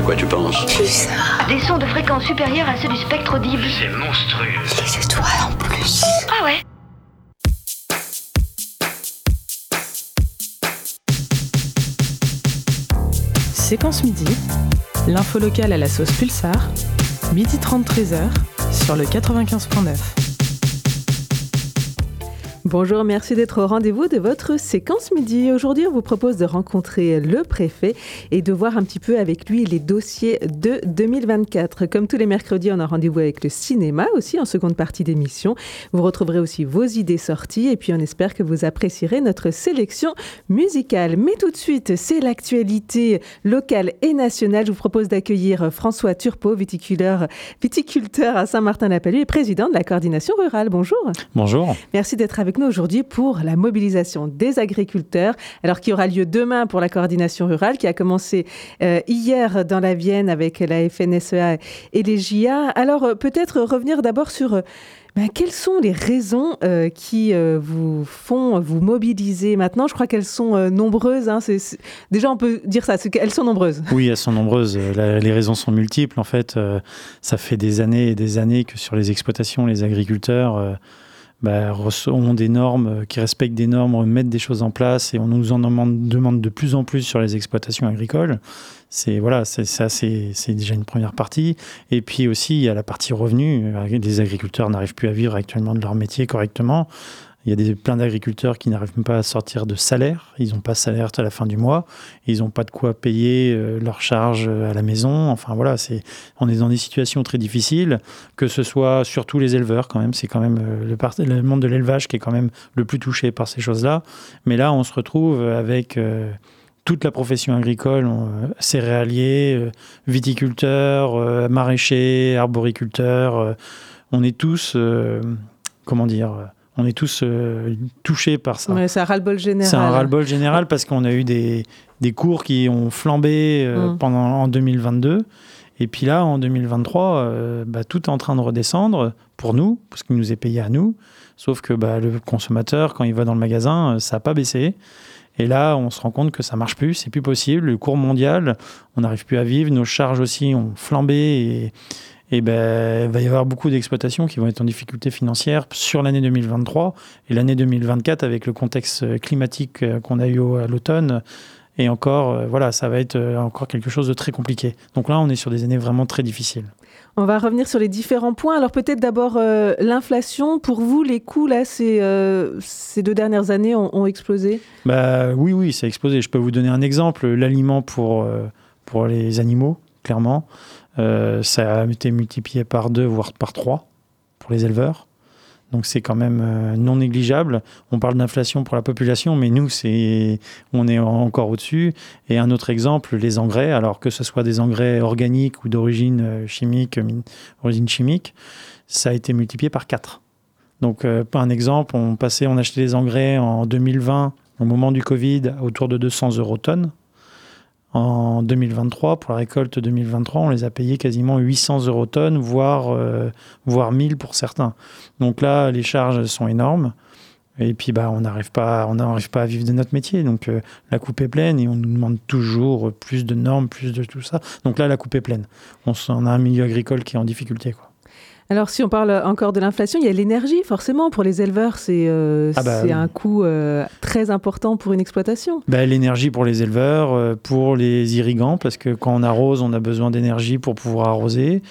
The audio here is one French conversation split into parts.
À quoi tu penses Pulsar. Des sons de fréquence supérieure à ceux du spectre audible. C'est monstrueux. Les étoiles en plus. Ah ouais Séquence midi, l'info locale à la sauce Pulsar, midi 30 13h sur le 95.9. Bonjour, merci d'être au rendez-vous de votre séquence midi. Aujourd'hui, on vous propose de rencontrer le préfet et de voir un petit peu avec lui les dossiers de 2024. Comme tous les mercredis, on a rendez-vous avec le cinéma aussi en seconde partie d'émission. Vous retrouverez aussi vos idées sorties et puis on espère que vous apprécierez notre sélection musicale. Mais tout de suite, c'est l'actualité locale et nationale. Je vous propose d'accueillir François viticulteur, viticulteur à Saint-Martin-la-Palue et président de la coordination rurale. Bonjour. Bonjour. Merci d'être avec nous aujourd'hui pour la mobilisation des agriculteurs, alors qui aura lieu demain pour la coordination rurale, qui a commencé euh, hier dans la Vienne avec la FNSEA et les JA. Alors euh, peut-être revenir d'abord sur euh, ben, quelles sont les raisons qui vous font vous mobiliser maintenant? Je crois qu'elles sont nombreuses. Hein. Déjà, on peut dire ça, qu'elles sont nombreuses. Oui, elles sont nombreuses. Les raisons sont multiples. En fait, ça fait des années et des années que sur les exploitations, les agriculteurs bah, ont des normes, euh, qui respectent des normes, mettent des choses en place et on nous en demande, de plus en plus sur les exploitations agricoles. C'est voilà, ça, c'est déjà une première partie. Et puis aussi, il y a la partie revenu. Euh, Les agriculteurs n'arrivent plus à vivre actuellement de leur métier correctement. Il y a des, plein d'agriculteurs qui n'arrivent même pas à sortir de salaire. Ils n'ont pas de salaire à la fin du mois. Ils n'ont pas de quoi payer euh, leurs charges à la maison. Enfin voilà, c'est, on est dans des situations très difficiles, que ce soit surtout les éleveurs quand même. C'est quand même euh, le, monde de l'élevage qui est quand même le plus touché par ces choses-là. Mais là, on se retrouve avec euh, toute la profession agricole, euh, céréaliers, euh, viticulteurs, euh, maraîchers, arboriculteurs. euh, on est tous, euh, comment dire, euh, on est tous euh, touchés par ça. Ouais, c'est un ras-le-bol général. C'est un ras-le-bol général parce qu'on a eu des, des cours qui ont flambé euh, Mm. pendant en 2022. Et puis là, en 2023, euh, bah, tout est en train de redescendre pour nous, parce qu'il nous est payé à nous. Sauf que bah, le consommateur, quand il va dans le magasin, ça n'a pas baissé. Et là, on se rend compte que ça marche plus, c'est plus possible. Le cours mondial, on n'arrive plus à vivre. Nos charges aussi ont flambé. Et, et ben, il va y avoir beaucoup d'exploitations qui vont être en difficulté financière sur l'année 2023 et l'année 2024 avec le contexte climatique euh, qu'on a eu à l'automne. Et encore, euh, voilà, ça va être euh, encore quelque chose de très compliqué. Donc là, on est sur des années vraiment très difficiles. On va revenir sur les différents points. Alors peut-être d'abord euh, l'inflation. Pour vous, les coûts, là, ces, euh, ces deux dernières années ont, ont explosé? Bah oui, oui, ça a explosé. Je peux vous donner un exemple. L'aliment pour, euh, pour les animaux, clairement, ça a été multiplié par deux, voire par trois pour les éleveurs. Donc c'est quand même euh, non négligeable. On parle d'inflation pour la population, mais nous, c'est, on est encore au-dessus. Et un autre exemple, les engrais. Alors que ce soit des engrais organiques ou d'origine euh, chimique, origine chimique, ça a été multiplié par 4. Donc, euh, un exemple, on passait, on achetait des engrais en 2020, au moment du Covid, autour de 200 euros tonnes. En 2023, pour la récolte 2023, on les a payés quasiment 800 euros tonnes, voire, euh, voire 1000 pour certains. Donc là, les charges sont énormes. Et puis, bah, on n'arrive pas, on n'arrive pas à vivre de notre métier. Donc, euh, la coupe est pleine et on nous demande toujours plus de normes, plus de tout ça. Donc là, la coupe est pleine. On, on a un milieu agricole qui est en difficulté, quoi. Alors si on parle encore de l'inflation, il y a l'énergie, forcément. Pour les éleveurs, c'est euh, Ah bah un coût euh, très important pour une exploitation. Ben, L'énergie pour les éleveurs, euh, pour les irrigants, parce que quand on arrose, on a besoin d'énergie pour pouvoir arroser.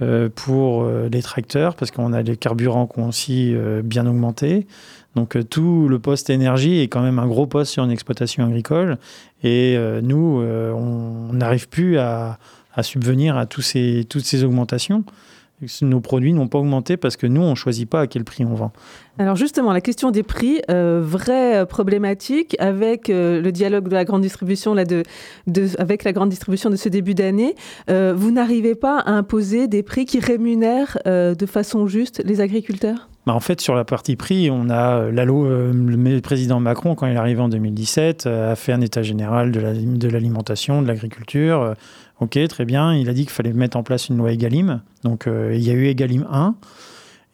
Euh, pour les tracteurs, parce qu'on a les carburants qui ont aussi bien augmenté. Donc tout le poste énergie est quand même un gros poste sur une exploitation agricole. Et nous, on on n'arrive plus à, à subvenir à tous ces, toutes ces augmentations. Nos produits n'ont pas augmenté parce que nous, on ne choisit pas à quel prix on vend. Alors justement, la question des prix, euh, vraie euh, problématique avec euh, le dialogue de la grande distribution, de, avec la grande distribution de ce début d'année. Vous n'arrivez pas à imposer des prix qui rémunèrent de façon juste les agriculteurs? Bah, en fait, sur la partie prix, on a euh, l'allo, euh, le président Macron, quand il est arrivé en 2017, euh, a fait un état général de la- de l'alimentation, de l'agriculture. Ok, très bien. Il a dit qu'il fallait mettre en place une loi Egalim. Donc, il y a eu Egalim 1.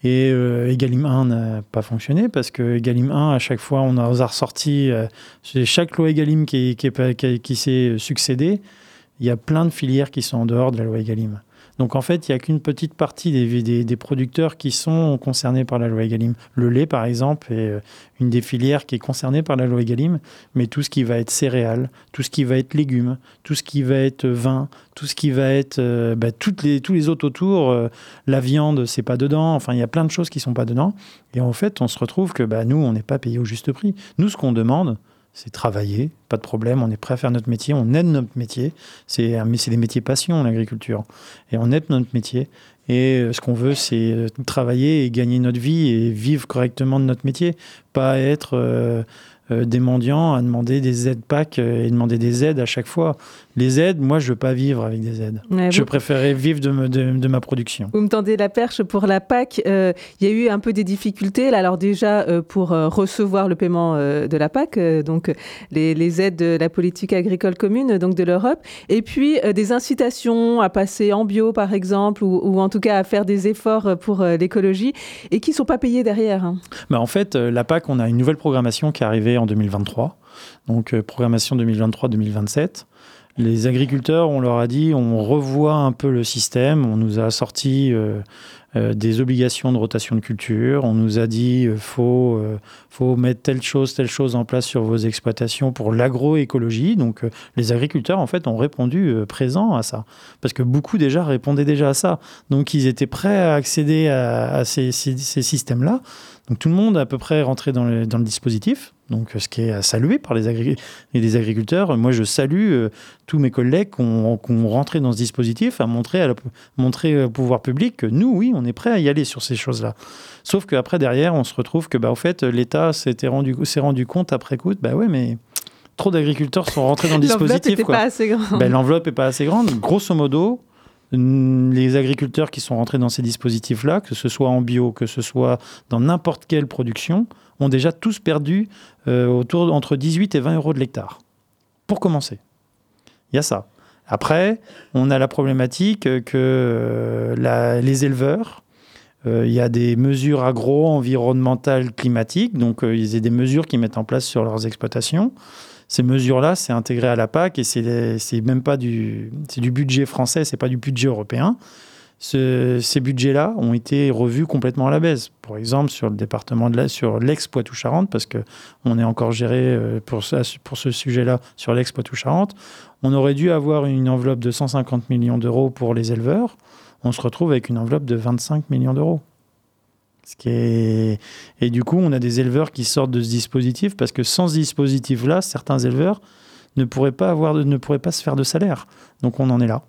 Et euh, Egalim 1 n'a pas fonctionné parce que Egalim 1, à chaque fois, on a, ressorti euh, chaque loi Egalim qui, qui, s'est succédé. il y a plein de filières qui sont en dehors de la loi Egalim. Donc en fait, il n'y a qu'une petite partie des, des, des, producteurs qui sont concernés par la loi Egalim. Le lait, par exemple, est euh, une des filières qui est concernée par la loi Egalim, mais tout ce qui va être céréales, tout ce qui va être légumes, tout ce qui va être vin, tout ce qui va être euh, bah, les, tous les autres autour, euh, la viande, c'est pas dedans. Enfin, il y a plein de choses qui sont pas dedans. Et en fait, on se retrouve que bah, nous, on n'est pas payé au juste prix. Nous, ce qu'on demande, c'est travailler, pas de problème, on est prêt à faire notre métier, on aide notre métier. C'est, des métiers passion, l'agriculture. Et on aide notre métier. Et euh, ce qu'on veut, c'est euh, travailler et gagner notre vie et vivre correctement de notre métier, pas être euh, euh, des mendiants à demander des aides PAC et demander des aides à chaque fois. Les aides, moi, je ne veux pas vivre avec des aides. Ouais, je vous- préférais vivre de, me- de- de ma production. Vous me tendez la perche pour la PAC. Euh, Il y a eu un peu des difficultés. Là, alors déjà, euh, pour euh, recevoir le paiement euh, de la PAC, euh, donc euh, les, les aides de la politique agricole commune, euh, donc de l'Europe, et puis euh, des incitations à passer en bio, par exemple, ou, ou en tout cas à faire des efforts euh, pour euh, l'écologie, et qui ne sont pas payés derrière. hein. Bah, en fait, euh, la PAC, on a une nouvelle programmation qui est arrivée en 2023. Donc, euh, programmation 2023-2027. Les agriculteurs, on leur a dit, on revoit un peu le système. On nous a sorti euh, euh, des obligations de rotation de culture. On nous a dit, euh, faut, faut mettre telle chose, telle chose en place sur vos exploitations pour l'agroécologie. Donc, les agriculteurs, en fait, ont répondu présent à ça. Parce que beaucoup déjà répondaient déjà à ça. Donc, ils étaient prêts à accéder à, ces systèmes-là. Donc tout le monde est à peu près rentré dans le, dans le dispositif, donc ce qui est à saluer par les, agri- et les agriculteurs. Moi, je salue euh, tous mes collègues qui ont, qui ont rentré dans ce dispositif, à montrer, à la- montrer au pouvoir public que nous, oui, on est prêt à y aller sur ces choses-là. Sauf qu'après, derrière, on se retrouve que, bah, au fait, l'État s'était rendu, s'est rendu compte après coup, bah ouais, mais trop d'agriculteurs sont rentrés dans le L'enveloppe dispositif. n'était quoi. pas assez grande. Ben, L'enveloppe n'est pas assez grande. Grosso modo, les agriculteurs qui sont rentrés dans ces dispositifs-là, que ce soit en bio, que ce soit dans n'importe quelle production, ont déjà tous perdu euh, autour entre 18 et 20 euros de l'hectare. Pour commencer. Il y a ça. Après, on a la problématique que euh, les éleveurs, euh, il y a des mesures agro-environnementales climatiques, donc il y a des mesures qu'ils mettent en place sur leurs exploitations. Ces mesures-là, c'est intégré à la PAC et c'est même pas du, du budget français, c'est pas du budget européen. Ce- ces budgets-là ont été revus complètement à la baisse. Par exemple, sur le département de la, sur l'ex-Poitou-Charentes, parce que on est encore géré euh, pour, pour ce sujet-là sur l'ex-Poitou-Charentes, on aurait dû avoir une enveloppe de 150 millions d'euros pour les éleveurs. On se retrouve avec une enveloppe de 25 millions d'euros. Ce qui est... Et du coup, on a des éleveurs qui sortent de ce dispositif parce que sans ce dispositif-là, certains éleveurs ne pourraient pas, avoir de- ne pourraient pas se faire de salaire. Donc on en est là.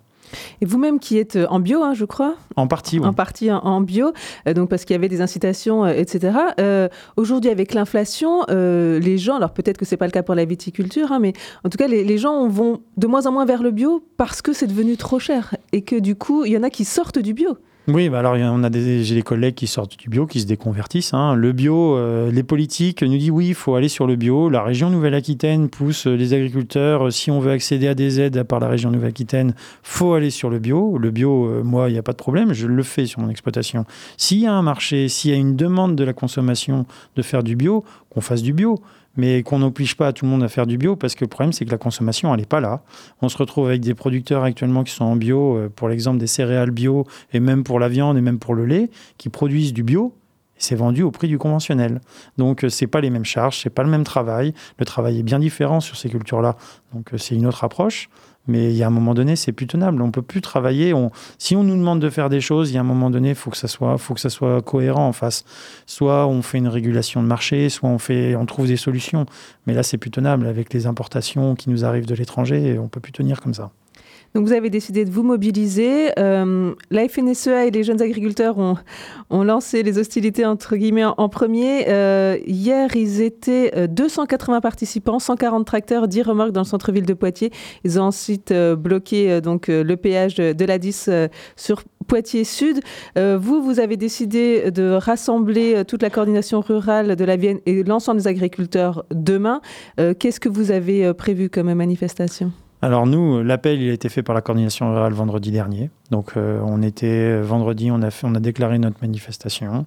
Et vous-même qui êtes euh, en bio, hein, je crois? En partie, oui. en partie en, en bio, euh, donc parce qu'il y avait des incitations, euh, etc. Euh, Aujourd'hui, avec l'inflation, les gens, alors peut-être que c'est pas le cas pour la viticulture, hein, mais en tout cas, les, les gens vont de moins en moins vers le bio parce que c'est devenu trop cher et que du coup, il y en a qui sortent du bio. Oui, bah alors en a des, j'ai des collègues qui sortent du bio, qui se déconvertissent. hein. Le bio, euh, les politiques nous disent oui, il faut aller sur le bio. La région Nouvelle-Aquitaine pousse euh, les agriculteurs. euh, Si on veut accéder à des aides par la région Nouvelle-Aquitaine, faut aller sur le bio. Le bio, moi, il n'y a pas de problème, je le fais sur mon exploitation. S'il y a un marché, s'il y a une demande de la consommation de faire du bio, qu'on fasse du bio. Mais qu'on n'oblige pas tout le monde à faire du bio, parce que le problème, c'est que la consommation, elle n'est pas là. On se retrouve avec des producteurs actuellement qui sont en bio, euh, pour l'exemple des céréales bio, et même pour la viande et même pour le lait, qui produisent du bio. Et c'est vendu au prix du conventionnel. Donc, euh, c'est pas les mêmes charges, c'est pas le même travail. Le travail est bien différent sur ces cultures-là. Donc, euh, c'est une autre approche. Mais il y a un moment donné, c'est plus tenable. On peut plus travailler. Si on nous demande de faire des choses, il y a un moment donné, faut que ça soit, faut que ça soit cohérent en face. Soit on fait une régulation de marché, soit on fait, on trouve des solutions. Mais là, c'est plus tenable avec les importations qui nous arrivent de l'étranger. On peut plus tenir comme ça. Donc vous avez décidé de vous mobiliser. Euh, la FNSEA et les jeunes agriculteurs ont, lancé les hostilités entre guillemets en, premier. Euh, hier, ils étaient euh, 280 participants, 140 tracteurs, 10 remorques dans le centre-ville de Poitiers. Ils ont ensuite euh, bloqué euh, donc euh, le péage de, de la 10 euh, sur Poitiers Sud. Euh, vous, vous avez décidé de rassembler euh, toute la coordination rurale de la Vienne et l'ensemble des agriculteurs demain. Euh, Qu'est-ce que vous avez euh, prévu comme manifestation? Alors nous, l'appel, il a été fait par la coordination rurale vendredi dernier. Donc euh, on était vendredi, on a, fait, on a déclaré notre manifestation.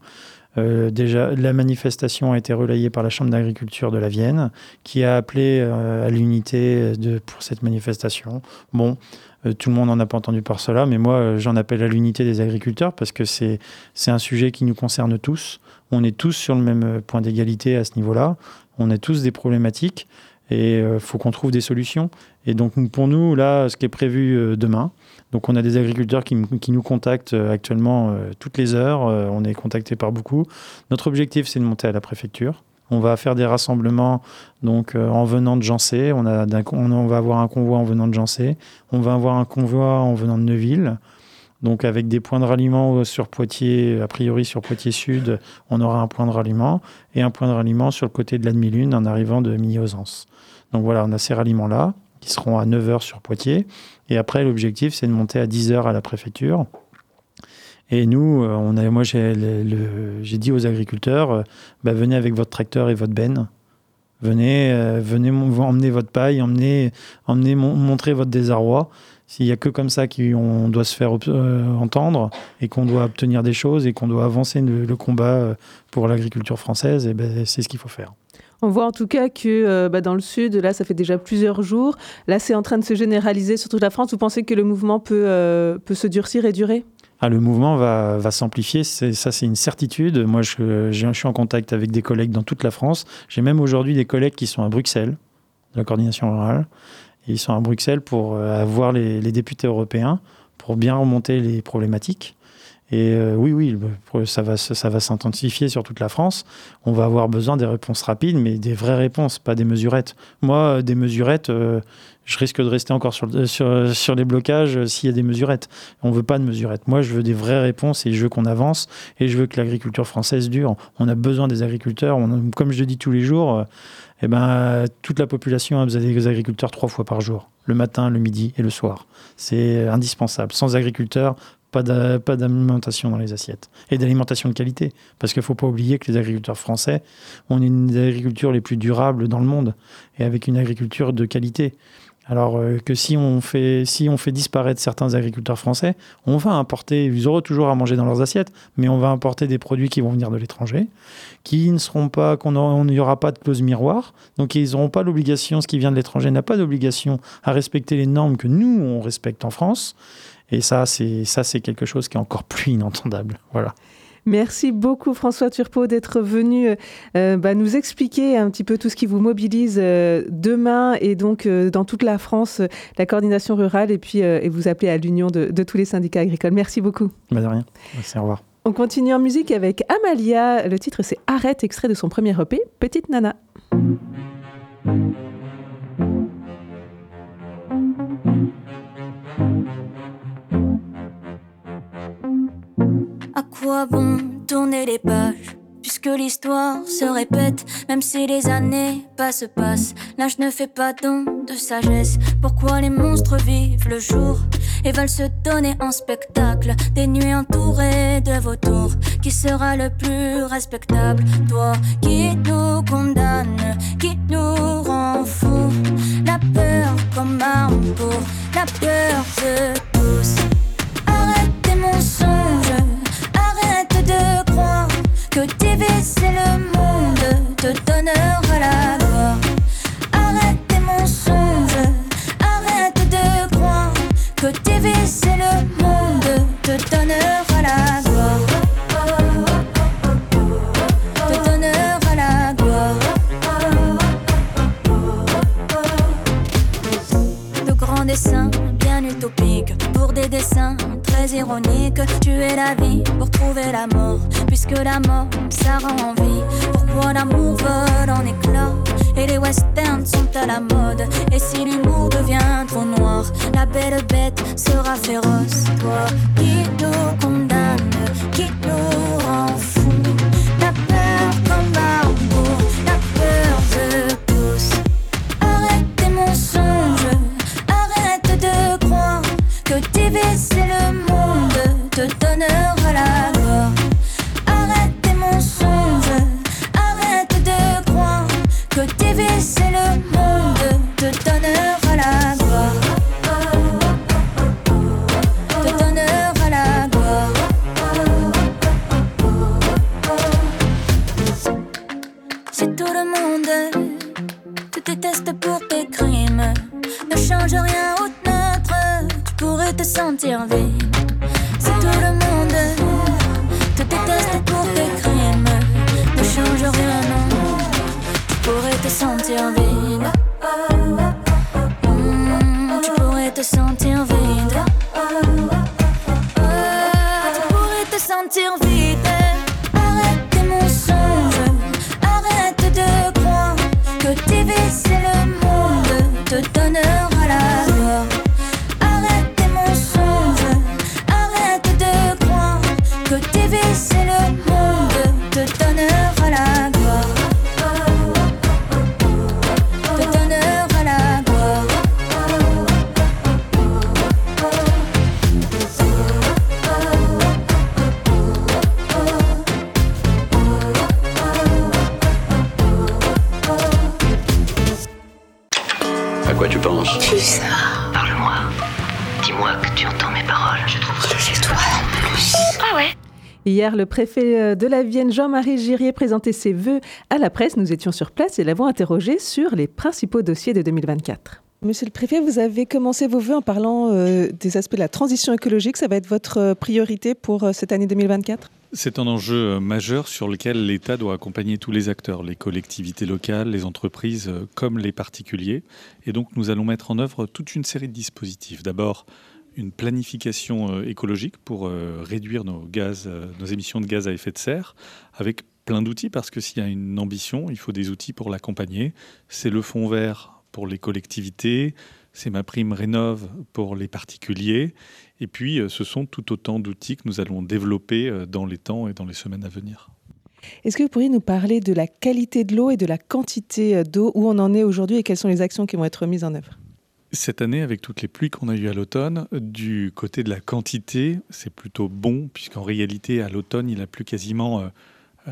Euh, déjà, la manifestation a été relayée par la Chambre d'agriculture de la Vienne, qui a appelé euh, à l'unité pour cette manifestation. Bon, tout le monde n'en a pas entendu par cela, mais moi, j'en appelle à l'unité des agriculteurs parce que c'est un sujet qui nous concerne tous. On est tous sur le même point d'égalité à ce niveau-là. On a tous des problématiques et il faut qu'on trouve des solutions. Et donc, pour nous, là, ce qui est prévu euh, demain, donc on a des agriculteurs qui, nous contactent euh, actuellement euh, toutes les heures. Euh, on est contacté par beaucoup. Notre objectif, c'est de monter à la préfecture. On va faire des rassemblements donc euh, en venant de Jancé. On, on va avoir un convoi en venant de Jancé. On va avoir un convoi en venant de Neuville. Donc avec des points de ralliement sur Poitiers, a priori sur Poitiers Sud, on aura un point de ralliement et un point de ralliement sur le côté de la demi-lune en arrivant de Milly-Ausence. Donc voilà, on a ces ralliements-là qui seront à 9h sur Poitiers. Et après, l'objectif, c'est de monter à 10h à la préfecture. Et nous, euh, on moi, j'ai dit aux agriculteurs, euh, bah, venez avec votre tracteur et votre benne. Venez, euh, venez emmener votre paille, emmener, emmener mon- montrer votre désarroi. S'il n'y a que comme ça qu'on doit se faire euh, entendre et qu'on doit obtenir des choses et qu'on doit avancer le, le combat euh, pour l'agriculture française, et ben, c'est ce qu'il faut faire. On voit en tout cas que euh, bah, dans le sud, là, ça fait déjà plusieurs jours. Là, c'est en train de se généraliser sur toute la France. Vous pensez que le mouvement peut, euh, peut se durcir et durer? Ah, le mouvement va, va s'amplifier, ça c'est une certitude. Moi, je, je suis en contact avec des collègues dans toute la France. J'ai même aujourd'hui des collègues qui sont à Bruxelles, de la coordination rurale. Ils sont à Bruxelles pour euh, avoir les, députés européens, pour bien remonter les problématiques. Et euh, oui, oui, ça va, ça va s'intensifier sur toute la France. On va avoir besoin des réponses rapides, mais des vraies réponses, pas des mesurettes. Moi, euh, des mesurettes, je risque de rester encore sur, sur, les blocages s'il y a des mesurettes. On veut pas de mesurettes. Moi, je veux des vraies réponses et je veux qu'on avance et je veux que l'agriculture française dure. On a besoin des agriculteurs. Comme je le dis tous les jours, eh ben, toute la population a besoin des agriculteurs trois fois par jour, le matin, le midi et le soir. C'est indispensable. Sans agriculteurs, pas d'a- pas d'alimentation dans les assiettes et d'alimentation de qualité. Parce qu'il ne faut pas oublier que les agriculteurs français, on est une des agricultures les plus durables dans le monde et avec une agriculture de qualité. Alors euh, que si on, fait, si on fait disparaître certains agriculteurs français, on va importer, ils auront toujours à manger dans leurs assiettes, mais on va importer des produits qui vont venir de l'étranger, qui ne seront pas, qu'on n'y aura pas de clause miroir, donc ils n'auront pas l'obligation, ce qui vient de l'étranger n'a pas d'obligation à respecter les normes que nous, on respecte en France. Et ça, c'est ça, c'est quelque chose qui est encore plus inentendable. Voilà. Merci beaucoup François Turpot d'être venu euh, bah, nous expliquer un petit peu tout ce qui vous mobilise euh, demain et donc euh, dans toute la France, euh, la coordination rurale et puis euh, et vous appeler à l'union de, de tous les syndicats agricoles. Merci beaucoup. Bah, de rien. Merci, au revoir. On continue en musique avec Amalia. Le titre c'est Arrête, extrait de son premier EP, Petite Nana. À quoi bon tourner les pages Puisque l'histoire se répète, même si les années passent, passent. L'âge ne fait pas don de sagesse. Pourquoi les monstres vivent le jour et veulent se donner en spectacle Des nuits entourées de vautours? Qui sera le plus respectable? Toi qui nous condamne, qui nous rend fous. La peur comme arme pour la peur de te donnera la gloire. Arrête tes mensonges, arrête de croire que diviser le monde te donnera la gloire. Te donnera la gloire. de grands dessins bien utopiques pour des dessins très ironiques. Tuer la vie pour trouver la mort, puisque la mort ça rend envie. Pourquoi l'amour vole en éclats et les westerns sont à la mode? Et si l'humour devient trop noir, la belle bête sera féroce. Toi qui nous sentir vide. Si tout le monde te déteste pour tes crimes, ne change rien, non. Tu pourrais te sentir vide. À quoi tu penses Bizarre. Parle-moi. Dis-moi que tu entends mes paroles. Je trouve que C'est toi en plus. Ah ouais Hier, le préfet euh, de la Vienne, Jean-Marie Girier, présentait ses vœux à la presse. Nous étions sur place et l'avons interrogé sur les principaux dossiers de 2024. Monsieur le préfet, vous avez commencé vos vœux en parlant euh, des aspects de la transition écologique. Ça va être votre euh, priorité pour euh, cette année 2024 C'est un enjeu euh, majeur sur lequel l'État doit accompagner tous les acteurs, les collectivités locales, les entreprises euh, comme les particuliers. Et donc nous allons mettre en œuvre toute une série de dispositifs. D'abord, une planification euh, écologique pour réduire nos, nos émissions de gaz à effet de serre avec plein d'outils parce que s'il y a une ambition, il faut des outils pour l'accompagner. C'est le fonds vert pour les collectivités, c'est ma prime rénove pour les particuliers. Et puis, euh, ce sont tout autant d'outils que nous allons développer euh, dans les temps et dans les semaines à venir. Est-ce que vous pourriez nous parler de la qualité de l'eau et de la quantité euh, d'eau, où on en est aujourd'hui et quelles sont les actions qui vont être mises en œuvre? Cette année, avec toutes les pluies qu'on a eues à l'automne, du côté de la quantité, c'est plutôt bon, puisqu'en réalité, à l'automne, il a plu quasiment euh,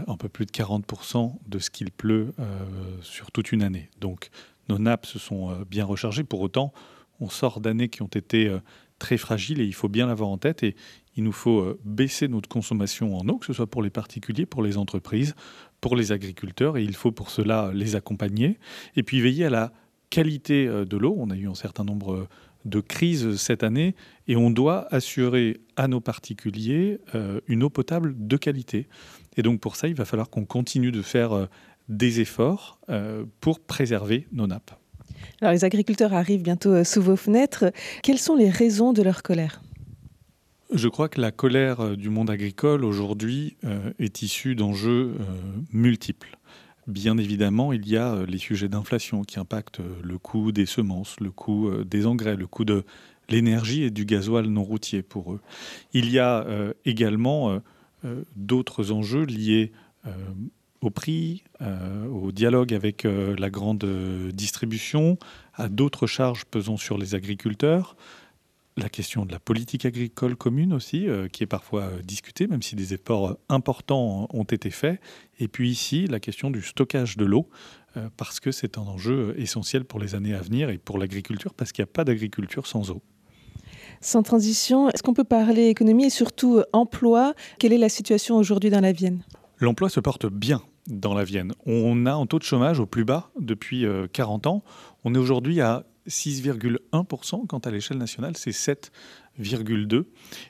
un peu plus de 40% de ce qu'il pleut euh, sur toute une année. Donc, nos nappes se sont euh, bien rechargées. Pour autant, on sort d'années qui ont été euh, très fragiles et il faut bien l'avoir en tête. Et il nous faut euh, baisser notre consommation en eau, que ce soit pour les particuliers, pour les entreprises, pour les agriculteurs. Et il faut pour cela les accompagner. Et puis veiller à la qualité de l'eau. On a eu un certain nombre de crises cette année et on doit assurer à nos particuliers une eau potable de qualité. Et donc pour ça, il va falloir qu'on continue de faire des efforts euh, pour préserver nos nappes. Alors, les agriculteurs arrivent bientôt euh, sous vos fenêtres. Quelles sont les raisons de leur colère? Je crois que la colère euh, du monde agricole aujourd'hui est issue d'enjeux multiples. Bien évidemment, il y a les sujets d'inflation qui impactent le coût des semences, le coût des engrais, le coût de l'énergie et du gasoil non routier pour eux. Il y a également d'autres enjeux liés au prix, euh, au dialogue avec euh, la grande euh, distribution, à d'autres charges pesant sur les agriculteurs, la question de la politique agricole commune aussi, qui est parfois discutée, même si des efforts importants ont été faits. Et puis ici, la question du stockage de l'eau, parce que c'est un enjeu essentiel pour les années à venir et pour l'agriculture, parce qu'il n'y a pas d'agriculture sans eau. Sans transition, est-ce qu'on peut parler économie et surtout emploi? Quelle est la situation aujourd'hui dans la Vienne? L'emploi se porte bien dans la Vienne. On a un taux de chômage au plus bas depuis euh, 40 ans. On est aujourd'hui à 6,1%, quand à l'échelle nationale, c'est 7,2%.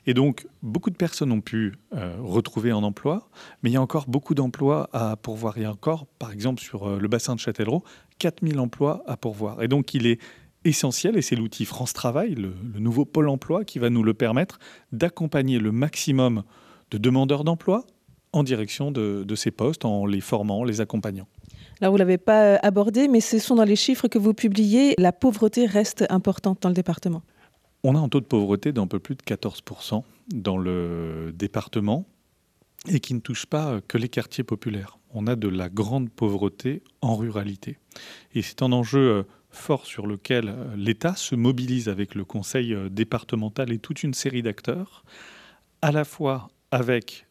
Et donc, beaucoup de personnes ont pu euh, retrouver un emploi, mais il y a encore beaucoup d'emplois à pourvoir. Il y a encore, par exemple, sur euh, le bassin de Châtellerault, 4000 emplois à pourvoir. Et donc, il est essentiel, et c'est l'outil France Travail, le nouveau pôle emploi, qui va nous le permettre d'accompagner le maximum de demandeurs d'emploi en direction de, de ces postes, en les formant, les accompagnant. Alors, vous ne l'avez pas euh, abordé, mais ce sont dans les chiffres que vous publiez. La pauvreté reste importante dans le département. On a un taux de pauvreté d'un peu plus de 14% dans le département et qui ne touche pas que les quartiers populaires. On a de la grande pauvreté en ruralité. Et c'est un enjeu euh, fort sur lequel euh, l'État se mobilise avec le conseil euh, départemental et toute une série d'acteurs, à la fois avec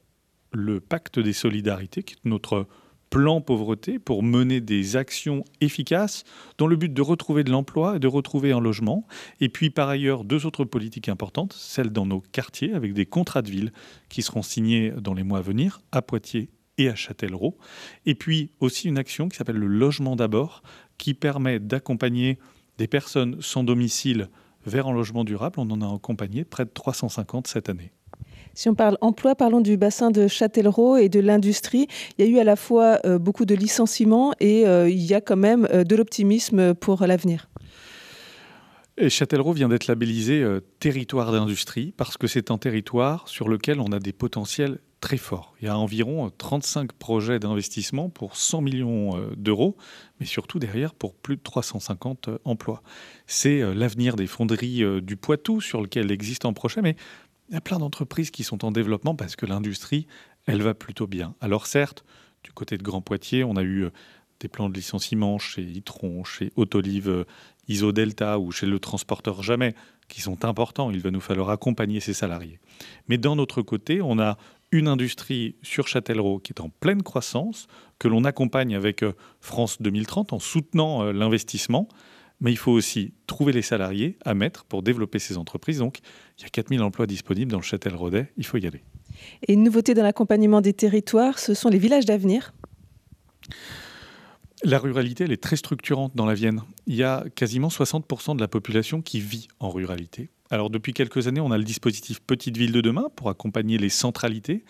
le pacte des solidarités, qui est notre plan pauvreté pour mener des actions efficaces dans le but de retrouver de l'emploi et de retrouver un logement. Et puis par ailleurs, deux autres politiques importantes, celles dans nos quartiers avec des contrats de ville qui seront signés dans les mois à venir à Poitiers et à Châtellerault. Et puis aussi une action qui s'appelle le logement d'abord, qui permet d'accompagner des personnes sans domicile vers un logement durable. On en a accompagné près de 350 cette année. Si on parle emploi, parlons du bassin de Châtellerault et de l'industrie. Il y a eu à la fois euh, beaucoup de licenciements et euh, il y a quand même euh, de l'optimisme pour l'avenir. Et Châtellerault vient d'être labellisé territoire d'industrie parce que c'est un territoire sur lequel on a des potentiels très forts. Il y a environ 35 projets d'investissement pour 100 millions d'euros, mais surtout derrière pour plus de 350 emplois. C'est l'avenir des fonderies du Poitou sur lequel existe un projet, il y a plein d'entreprises qui sont en développement parce que l'industrie, elle va plutôt bien. Alors certes, du côté de Grand Poitiers, on a eu euh, des plans de licenciement chez Itron, chez Autolive euh, Isodelta ou chez le transporteur Jamais, qui sont importants. Il va nous falloir accompagner ces salariés. Mais d'un autre côté, on a une industrie sur Châtellerault qui est en pleine croissance, que l'on accompagne avec euh, France 2030 en soutenant l'investissement mais il faut aussi trouver les salariés à mettre pour développer ces entreprises. Donc, il y a 4000 emplois disponibles dans le Châtel-Rodet, il faut y aller. Et une nouveauté dans l'accompagnement des territoires, ce sont les villages d'avenir la ruralité, elle est très structurante dans la Vienne. Il y a quasiment 60% de la population qui vit en ruralité. Alors depuis quelques années, on a le dispositif Petite Ville de demain pour accompagner les centralités,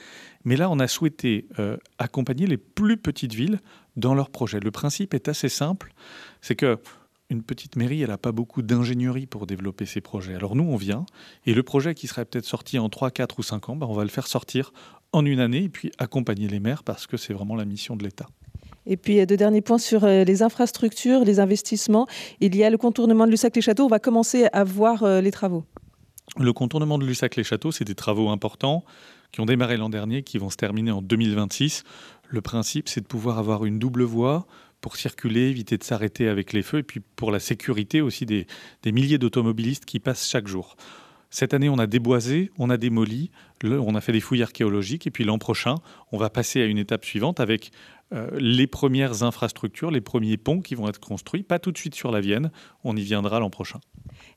mais là, on a souhaité euh, accompagner les plus petites villes dans leurs projets. Le principe est assez simple, c'est que une petite mairie, elle n'a pas beaucoup d'ingénierie pour développer ses projets. Alors nous, on vient, et le projet qui serait peut-être sorti en 3, 4 ou 5 ans, ben, on va le faire sortir en une année, et puis accompagner les maires, parce que c'est vraiment la mission de l'État. Et puis, deux derniers points sur euh, les infrastructures, les investissements. Il y a le contournement de Lussac-les-Châteaux. On va commencer à voir euh, les travaux. Le contournement de Lussac-les-Châteaux, c'est des travaux importants qui ont démarré l'an dernier, qui vont se terminer en 2026. Le principe, c'est de pouvoir avoir une double voie pour circuler, éviter de s'arrêter avec les feux, et puis pour la sécurité aussi des, milliers d'automobilistes qui passent chaque jour. Cette année, on a déboisé, on a démoli, on a fait des fouilles archéologiques, et puis l'an prochain, on va passer à une étape suivante avec euh, les premières infrastructures, les premiers ponts qui vont être construits, pas tout de suite sur la Vienne, on y viendra l'an prochain.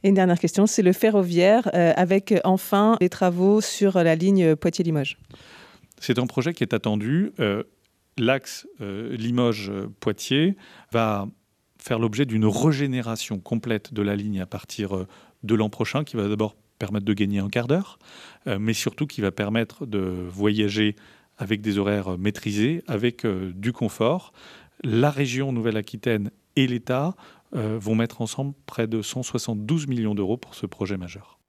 Et une dernière question, c'est le ferroviaire, euh, avec enfin les travaux sur la ligne Poitiers-Limoges. C'est un projet qui est attendu. Euh, l'axe euh, Limoges-Poitiers va faire l'objet d'une régénération complète de la ligne à partir euh, de l'an prochain, qui va d'abord permettre de gagner un quart d'heure, euh, mais surtout qui va permettre de voyager avec des horaires maîtrisés, avec du confort. La région Nouvelle-Aquitaine et l'État vont mettre ensemble près de 172 millions d'euros pour ce projet majeur.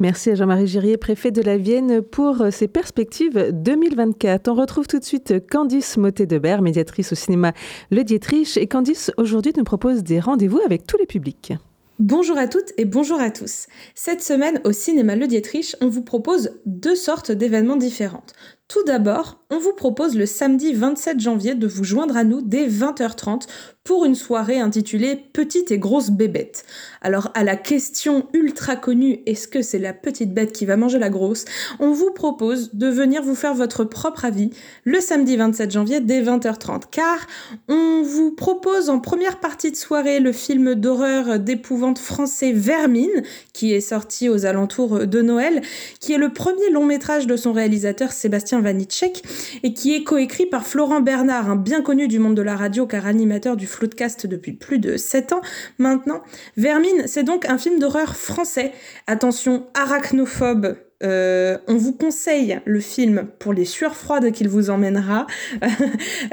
Merci à Jean-Marie Girier, préfet de la Vienne, pour ses perspectives 2024. On retrouve tout de suite Candice Motet-Debert, médiatrice au cinéma Le Dietrich. Et Candice, aujourd'hui, nous propose des rendez-vous avec tous les publics. Bonjour à toutes et bonjour à tous. Cette semaine, au cinéma Le Dietrich, on vous propose deux sortes d'événements différents. Tout d'abord, on vous propose le samedi 27 janvier de vous joindre à nous dès 20h30 pour une soirée intitulée Petite et grosse bébête. Alors à la question ultra connue est-ce que c'est la petite bête qui va manger la grosse? On vous propose de venir vous faire votre propre avis le samedi 27 janvier dès 20h30 car on vous propose en première partie de soirée le film d'horreur d'épouvante français Vermine qui est sorti aux alentours de Noël qui est le premier long métrage de son réalisateur Sébastien Vanitschek et qui est coécrit par Florent Bernard, un bien connu du monde de la radio car animateur du Floodcast depuis plus de 7 ans maintenant. Vermine, c'est donc un film d'horreur français. Attention, arachnophobe, euh, on vous conseille le film pour les sueurs froides qu'il vous emmènera.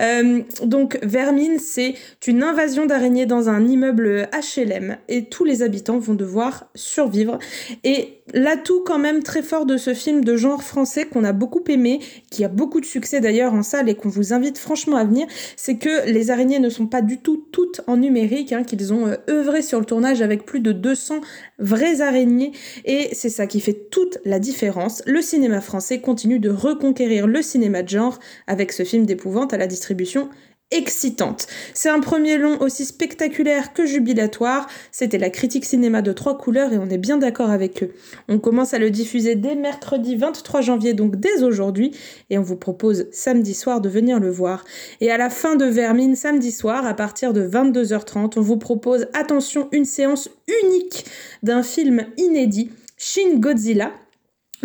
Euh, donc Vermine, c'est une invasion d'araignées dans un immeuble HLM et tous les habitants vont devoir survivre. Et l'atout quand même très fort de ce film de genre français qu'on a beaucoup aimé, qui a beaucoup de succès d'ailleurs en salle et qu'on vous invite franchement à venir, c'est que les araignées ne sont pas du tout toutes en numérique, hein, qu'ils ont euh, œuvré sur le tournage avec plus de 200 vraies araignées et c'est ça qui fait toute la différence. Le cinéma français continue de reconquérir le cinéma de genre avec ce film d'épouvante à la distribution excitante. C'est un premier long aussi spectaculaire que jubilatoire. C'était la critique cinéma de trois couleurs et on est bien d'accord avec eux. On commence à le diffuser dès mercredi 23 janvier, donc dès aujourd'hui, et on vous propose samedi soir de venir le voir. Et à la fin de Vermine, samedi soir, à partir de 22h30, on vous propose, attention, une séance unique d'un film inédit, Shin Godzilla,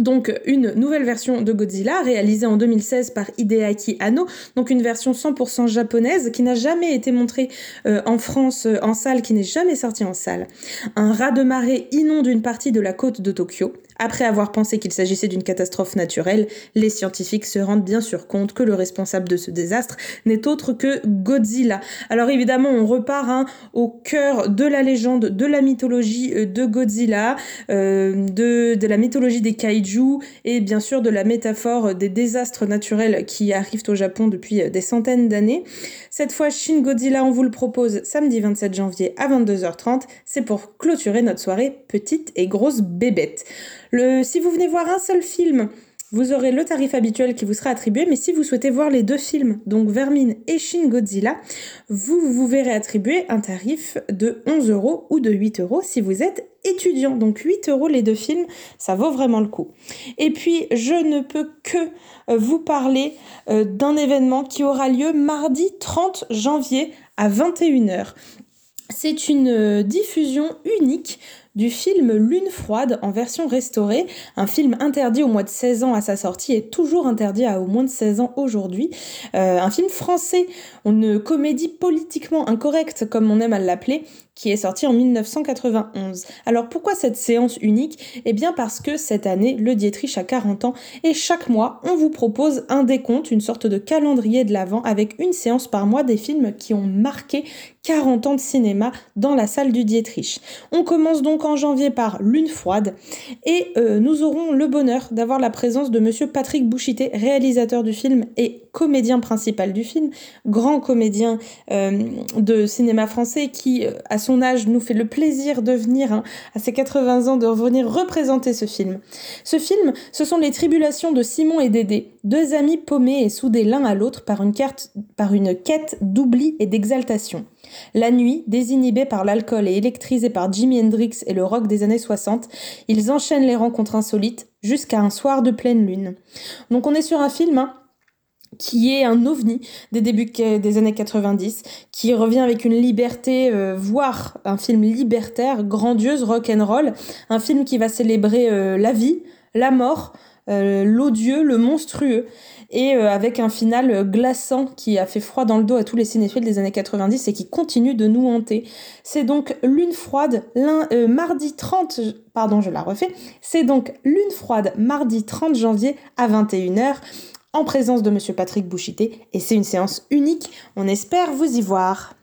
donc une nouvelle version de Godzilla réalisée en 2016 par Hideaki Anno, donc une version 100% japonaise qui n'a jamais été montrée euh, en France euh, en salle, qui n'est jamais sortie en salle. Un raz de marée inonde une partie de la côte de Tokyo. Après avoir pensé qu'il s'agissait d'une catastrophe naturelle, les scientifiques se rendent bien sûr compte que le responsable de ce désastre n'est autre que Godzilla. Alors évidemment, on repart hein, au cœur de la légende, de la mythologie euh, de Godzilla, euh, de, la mythologie des kaiju et bien sûr de la métaphore des désastres naturels qui arrivent au Japon depuis euh, des centaines d'années. Cette fois, Shin Godzilla, on vous le propose samedi 27 janvier à 22h30. C'est pour clôturer notre soirée petite et grosse bébête. Si vous venez voir un seul film, vous aurez le tarif habituel qui vous sera attribué, mais si vous souhaitez voir les deux films, donc Vermine et Shin Godzilla, vous vous verrez attribuer un tarif de 11 euros ou de 8 euros si vous êtes étudiant. Donc 8 euros les deux films, ça vaut vraiment le coup. Et puis, je ne peux que euh, vous parler euh, d'un événement qui aura lieu mardi 30 janvier à 21h. C'est une euh, diffusion unique du film Lune froide en version restaurée, un film interdit au moins de 16 ans à sa sortie et toujours interdit à au moins de 16 ans aujourd'hui. Euh, un film français, une comédie politiquement incorrecte comme on aime à l'appeler, qui est sorti en 1991. Alors pourquoi cette séance unique? Eh bien parce que cette année, le Dietrich a 40 ans et chaque mois, on vous propose un décompte, une sorte de calendrier de l'avant avec une séance par mois des films qui ont marqué 40 ans de cinéma dans la salle du Dietrich. On commence donc en janvier par Lune froide et euh, nous aurons le bonheur d'avoir la présence de monsieur Patrick Bouchité, réalisateur du film et comédien principal du film, grand comédien euh, de cinéma français qui, euh, à son âge, nous fait le plaisir de venir, hein, à ses 80 ans, de revenir représenter ce film. Ce film, ce sont les tribulations de Simon et Dédé, deux amis paumés et soudés l'un à l'autre par une, par une quête d'oubli et d'exaltation. La nuit, désinhibés par l'alcool et électrisés par Jimi Hendrix et le rock des années 60, ils enchaînent les rencontres insolites jusqu'à un soir de pleine lune. Donc on est sur un film hein, qui est un ovni des débuts des années 90, qui revient avec une liberté, euh, voire un film libertaire, grandiose, rock and roll, un film qui va célébrer euh, la vie, la mort, euh, l'odieux, le monstrueux, et avec un final glaçant qui a fait froid dans le dos à tous les cinéphiles des années 90 et qui continue de nous hanter. C'est donc Lune froide, mardi 30, pardon, je la refais, c'est donc Lune froide, mardi 30 janvier à 21h en présence de Monsieur Patrick Bouchité et c'est une séance unique. On espère vous y voir.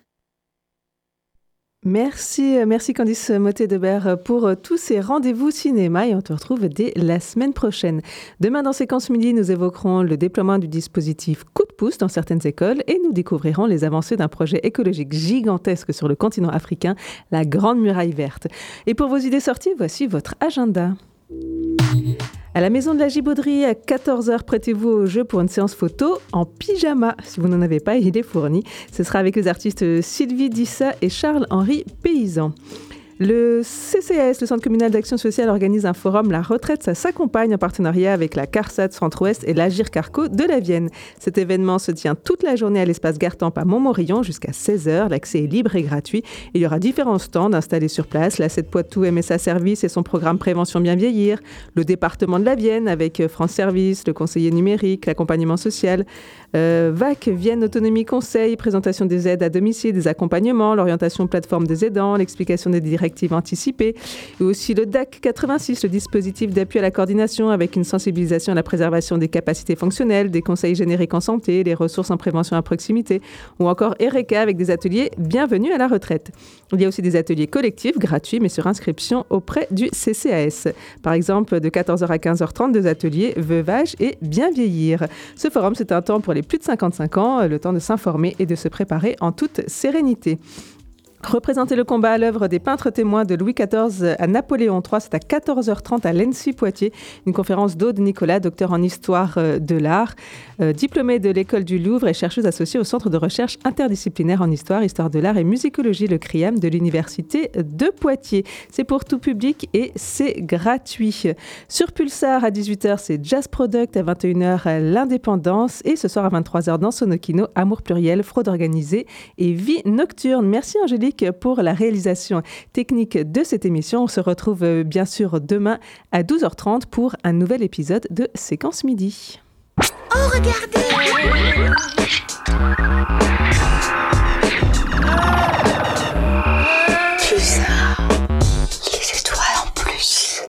Merci, merci Candice Motet-Debert pour tous ces rendez-vous cinéma et on te retrouve dès la semaine prochaine. Demain dans Séquence Midi, nous évoquerons le déploiement du dispositif coup de pouce dans certaines écoles et nous découvrirons les avancées d'un projet écologique gigantesque sur le continent africain, la Grande Muraille Verte. Et pour vos idées sorties, voici votre agenda. À la maison de la Gibauderie, à 14h, prêtez-vous au jeu pour une séance photo en pyjama. Si vous n'en avez pas, il est fourni. Ce sera avec les artistes Sylvie Dissa et Charles-Henri Paysan. Le CCS, le Centre communal d'action sociale, organise un forum La retraite, ça s'accompagne en partenariat avec la CARSAT Centre-Ouest et l'Agir Carco de la Vienne. Cet événement se tient toute la journée à l'espace Gartemp à Montmorillon jusqu'à 16h. L'accès est libre et gratuit. Il y aura différents stands installés sur place. La 7 Poitou MSA Service et son programme Prévention Bien Vieillir. Le département de la Vienne avec France Service, le conseiller numérique, l'accompagnement social. Euh, VAC, Vienne Autonomie Conseil, présentation des aides à domicile, des accompagnements, l'orientation plateforme des aidants, l'explication des directives anticipées, et aussi le DAC 86, le dispositif d'appui à la coordination avec une sensibilisation à la préservation des capacités fonctionnelles, des conseils génériques en santé, les ressources en prévention à proximité, ou encore ERECA avec des ateliers Bienvenue à la retraite. Il y a aussi des ateliers collectifs gratuits, mais sur inscription auprès du CCAS. Par exemple, de 14h à 15h30, deux ateliers Veuvage et Bien vieillir. Ce forum, c'est un temps pour les plus de 55 ans, le temps de s'informer et de se préparer en toute sérénité. Représenter le combat à l'œuvre des peintres témoins de Louis XIV à Napoléon III, c'est à 14h30 à l'ENSI Poitiers, une conférence d'Aude Nicolas, docteur en histoire euh, de l'art, euh, diplômée de l'école du Louvre et chercheuse associée au Centre de recherche interdisciplinaire en histoire, histoire de l'art et musicologie, le CRIAM de l'Université de Poitiers. C'est pour tout public et c'est gratuit. Sur Pulsar à 18h, c'est Jazz Product, à 21h, l'indépendance et ce soir à 23h dans Sonokino, Amour pluriel, fraude organisée et vie nocturne. Merci Angélique Pour la réalisation technique de cette émission. On se retrouve euh, bien sûr demain à 12h30 pour un nouvel épisode de Séquence Midi. Oh, regardez